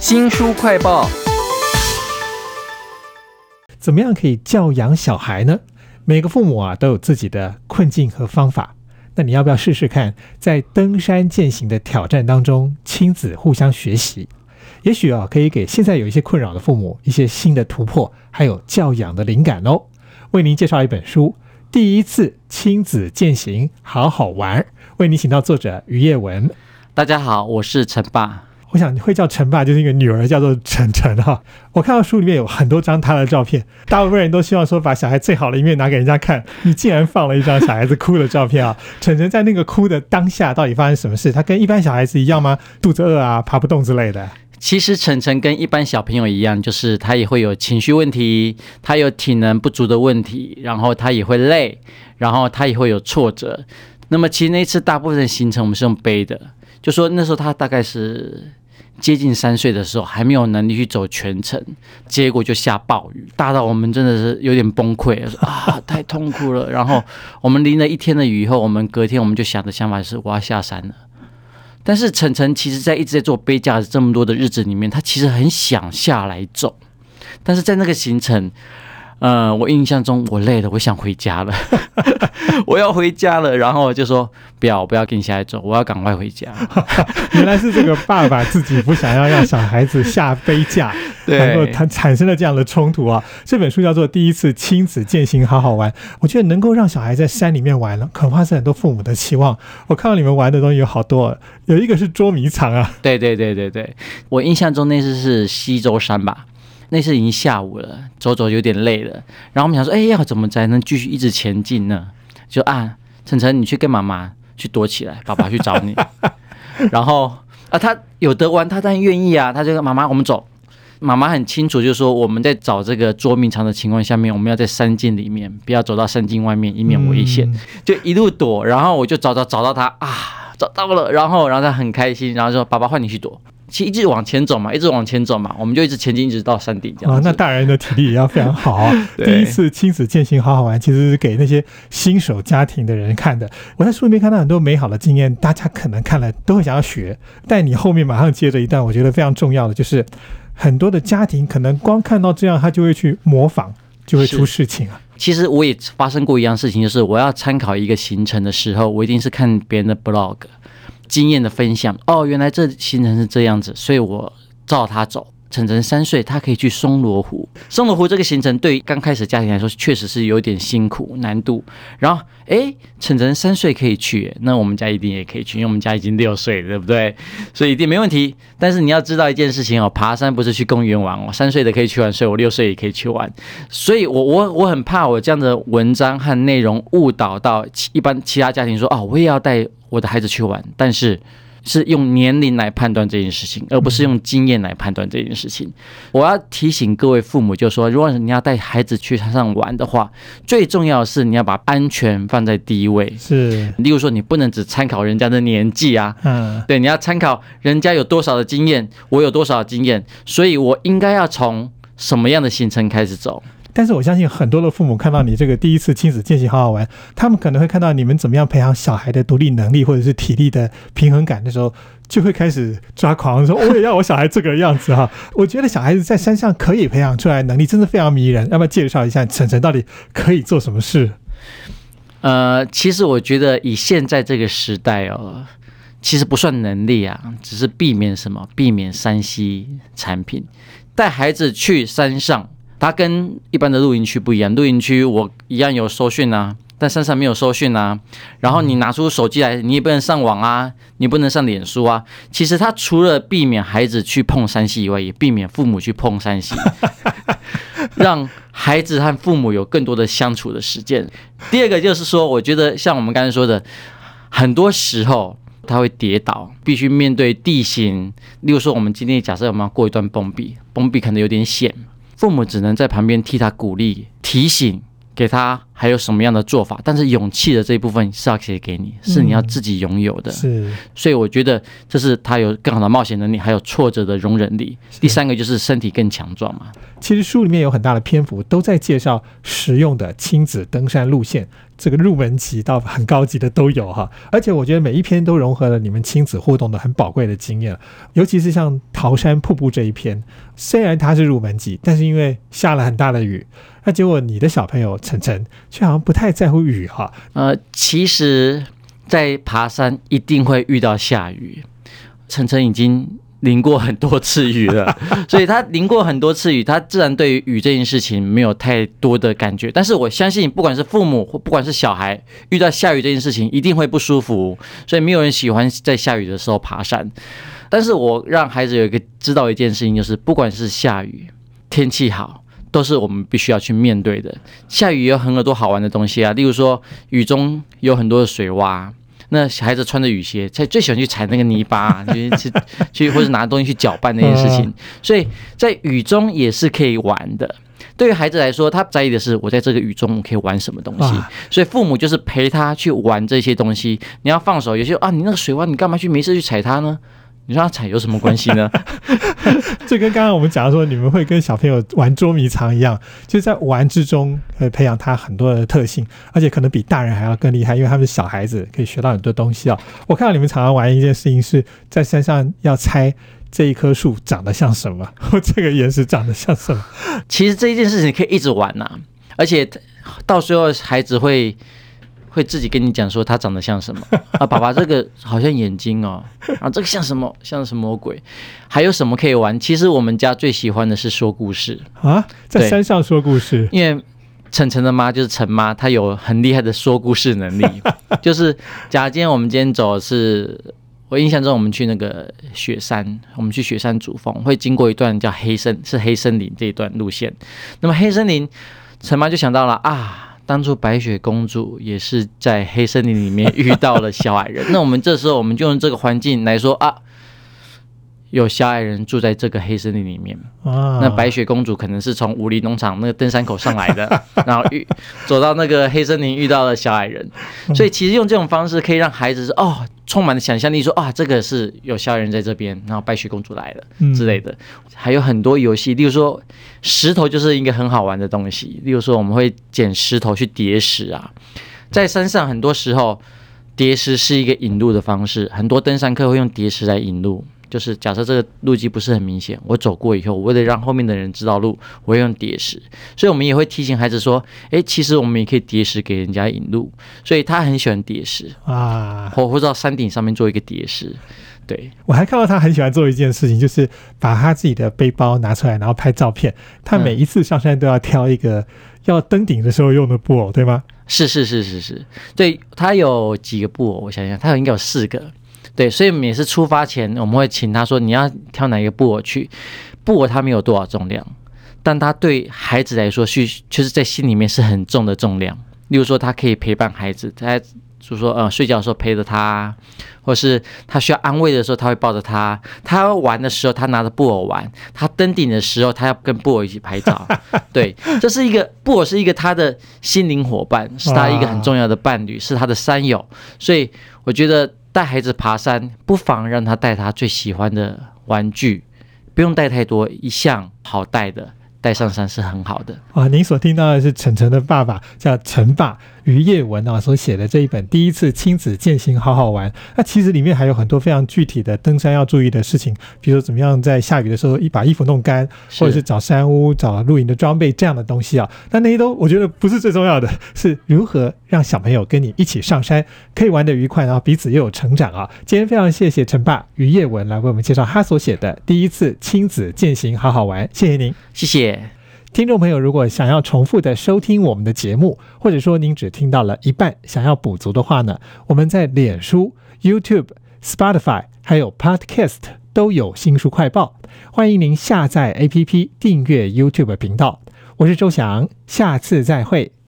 新书快报。怎么样可以教养小孩呢？每个父母啊都有自己的困境和方法。那你要不要试试看，在登山践行的挑战当中，亲子互相学习？也许啊，可以给现在有一些困扰的父母一些新的突破，还有教养的灵感哦。为您介绍一本书，《第一次亲子践行，好好玩》。为您请到作者于叶文。大家好，我是陈爸。我想你会叫陈爸，就是一个女儿叫做陈陈哈。我看到书里面有很多张他的照片，大部分人都希望说把小孩最好的一面拿给人家看。你竟然放了一张小孩子哭的照片啊！陈陈在那个哭的当下，到底发生什么事？他跟一般小孩子一样吗？肚子饿啊，爬不动之类的？其实晨晨跟一般小朋友一样，就是他也会有情绪问题，他有体能不足的问题，然后他也会累，然后他也会有挫折。那么其实那次大部分的行程我们是用背的，就说那时候他大概是接近三岁的时候，还没有能力去走全程，结果就下暴雨，大到我们真的是有点崩溃啊，太痛苦了。然后我们淋了一天的雨以后，我们隔天我们就想的想法是我要下山了。但是晨晨其实，在一直在做背架子这么多的日子里面，他其实很想下来走，但是在那个行程。呃，我印象中我累了，我想回家了，我要回家了。然后就说不要，不要跟你下来走，我要赶快回家。原来是这个爸爸自己不想要让小孩子下飞架，然后他产生了这样的冲突啊。这本书叫做《第一次亲子践行好好玩》，我觉得能够让小孩在山里面玩了，恐怕是很多父母的期望。我看到你们玩的东西有好多，有一个是捉迷藏啊。对对对对对，我印象中那次是西周山吧。那是已经下午了，走走有点累了，然后我们想说，哎，要怎么才能继续一直前进呢？就啊，晨晨，你去跟妈妈去躲起来，爸爸去找你。然后啊，他有得玩，他当然愿意啊。他就说：“妈妈，我们走。”妈妈很清楚，就是说我们在找这个捉迷藏的情况下面，我们要在山径里面，不要走到山径外面，以免危险。就一路躲，然后我就找找找到他啊，找到了，然后然后他很开心，然后说：“爸爸换你去躲。”其实一直往前走嘛，一直往前走嘛，我们就一直前进，一直到山顶这样。啊，那大人的体力也要非常好。第一次亲子践行好好玩，其实是给那些新手家庭的人看的。我在书里面看到很多美好的经验，大家可能看了都会想要学。但你后面马上接着一段，我觉得非常重要的就是，很多的家庭可能光看到这样，他就会去模仿，就会出事情啊。其实我也发生过一样事情，就是我要参考一个行程的时候，我一定是看别人的 blog。经验的分享哦，原来这行程是这样子，所以我照他走。晨晨三岁，他可以去松罗湖。松罗湖这个行程对于刚开始家庭来说，确实是有点辛苦难度。然后，哎，晨晨三岁可以去，那我们家一定也可以去，因为我们家已经六岁了，对不对？所以一定没问题。但是你要知道一件事情哦，爬山不是去公园玩哦，三岁的可以去玩，所以我六岁也可以去玩。所以我我我很怕我这样的文章和内容误导到一般其他家庭说哦，我也要带我的孩子去玩，但是。是用年龄来判断这件事情，而不是用经验来判断这件事情。我要提醒各位父母，就是说，如果你要带孩子去山上玩的话，最重要的是你要把安全放在第一位。是，例如说，你不能只参考人家的年纪啊，嗯，对，你要参考人家有多少的经验，我有多少经验，所以我应该要从什么样的行程开始走。但是我相信很多的父母看到你这个第一次亲子践行好好玩，他们可能会看到你们怎么样培养小孩的独立能力或者是体力的平衡感的时候，就会开始抓狂，说我也要我小孩这个样子哈。我觉得小孩子在山上可以培养出来能力，真的非常迷人。要不要介绍一下晨晨到底可以做什么事？呃，其实我觉得以现在这个时代哦，其实不算能力啊，只是避免什么？避免山西产品，带孩子去山上。它跟一般的露营区不一样，露营区我一样有收讯啊，但山上没有收讯啊。然后你拿出手机来，你也不能上网啊，你不能上脸书啊。其实它除了避免孩子去碰山西以外，也避免父母去碰山西，让孩子和父母有更多的相处的时间。第二个就是说，我觉得像我们刚才说的，很多时候他会跌倒，必须面对地形。例如说，我们今天假设我们要过一段崩壁，崩壁可能有点险。父母只能在旁边替他鼓励、提醒，给他还有什么样的做法，但是勇气的这一部分是要写给你，是你要自己拥有的。是所以我觉得这是他有更好的冒险能力，还有挫折的容忍力。第三个就是身体更强壮嘛。其实书里面有很大的篇幅都在介绍实用的亲子登山路线，这个入门级到很高级的都有哈。而且我觉得每一篇都融合了你们亲子互动的很宝贵的经验，尤其是像桃山瀑布这一篇，虽然它是入门级，但是因为下了很大的雨，那结果你的小朋友晨晨却好像不太在乎雨哈。呃，其实，在爬山一定会遇到下雨。晨晨已经淋过很多次雨了，所以他淋过很多次雨，他自然对于雨这件事情没有太多的感觉。但是我相信，不管是父母或不管是小孩，遇到下雨这件事情一定会不舒服，所以没有人喜欢在下雨的时候爬山。但是我让孩子有一个知道一件事情，就是不管是下雨、天气好。都是我们必须要去面对的。下雨有很多好玩的东西啊，例如说雨中有很多的水洼，那小孩子穿着雨鞋，他最喜欢去踩那个泥巴，去 去去，或者拿东西去搅拌那件事情。所以在雨中也是可以玩的。对于孩子来说，他在意的是我在这个雨中可以玩什么东西。所以父母就是陪他去玩这些东西。你要放手，有些啊，你那个水洼，你干嘛去没事去踩它呢？你说他踩有什么关系呢？这跟刚刚我们讲说，你们会跟小朋友玩捉迷藏一样，就在玩之中，呃，培养他很多的特性，而且可能比大人还要更厉害，因为他们是小孩子，可以学到很多东西啊。我看到你们常常玩一件事情，是在山上要猜这一棵树长得像什么，或这个岩石长得像什么。其实这一件事情可以一直玩呐，而且到时候孩子会。会自己跟你讲说他长得像什么啊？爸爸这个好像眼睛哦，啊这个像什么？像什么鬼？还有什么可以玩？其实我们家最喜欢的是说故事啊，在山上说故事。因为晨晨的妈就是陈妈，她有很厉害的说故事能力。就是假如今天我们今天走是，我印象中我们去那个雪山，我们去雪山主峰会经过一段叫黑森，是黑森林这一段路线。那么黑森林，陈妈就想到了啊。当初白雪公主也是在黑森林里面遇到了小矮人，那我们这时候我们就用这个环境来说啊。有小矮人住在这个黑森林里面，那白雪公主可能是从武林农场那个登山口上来的，然后遇走到那个黑森林遇到了小矮人，所以其实用这种方式可以让孩子是哦充满了想象力，说啊这个是有小矮人在这边，然后白雪公主来了之类的，还有很多游戏，例如说石头就是一个很好玩的东西，例如说我们会捡石头去叠石啊，在山上很多时候叠石是一个引路的方式，很多登山客会用叠石来引路。就是假设这个路基不是很明显，我走过以后，我为了让后面的人知道路，我会用叠石。所以我们也会提醒孩子说：“诶，其实我们也可以叠石给人家引路。”所以他很喜欢叠石啊，或或者到山顶上面做一个叠石。对我还看到他很喜欢做一件事情，就是把他自己的背包拿出来，然后拍照片。他每一次上山都要挑一个要登顶的时候用的布偶，对吗？是是是是是，对他有几个布偶？我想想，他有应该有四个。对，所以每次出发前，我们会请他说：“你要挑哪一个布偶去？布偶它没有多少重量，但它对孩子来说，是就是在心里面是很重的重量。例如说，他可以陪伴孩子，他就说呃睡觉的时候陪着他，或是他需要安慰的时候，他会抱着他。他玩的时候，他拿着布偶玩；他登顶的时候，他要跟布偶一起拍照。对，这是一个布偶，是一个他的心灵伙伴，是他一个很重要的伴侣，是他的山友。所以我觉得。带孩子爬山，不妨让他带他最喜欢的玩具，不用带太多，一项好带的。带上山是很好的啊！您所听到的是晨晨的爸爸叫陈爸于叶文啊所写的这一本《第一次亲子践行好好玩》。那其实里面还有很多非常具体的登山要注意的事情，比如说怎么样在下雨的时候一把衣服弄干，或者是找山屋、找露营的装备这样的东西啊。但那些都我觉得不是最重要的，是如何让小朋友跟你一起上山，可以玩得愉快，然后彼此又有成长啊！今天非常谢谢陈爸于叶文来为我们介绍他所写的《第一次亲子践行好好玩》，谢谢您，谢谢听众朋友，如果想要重复的收听我们的节目，或者说您只听到了一半，想要补足的话呢，我们在脸书、YouTube、Spotify 还有 Podcast 都有新书快报，欢迎您下载 APP 订阅 YouTube 频道。我是周翔，下次再会。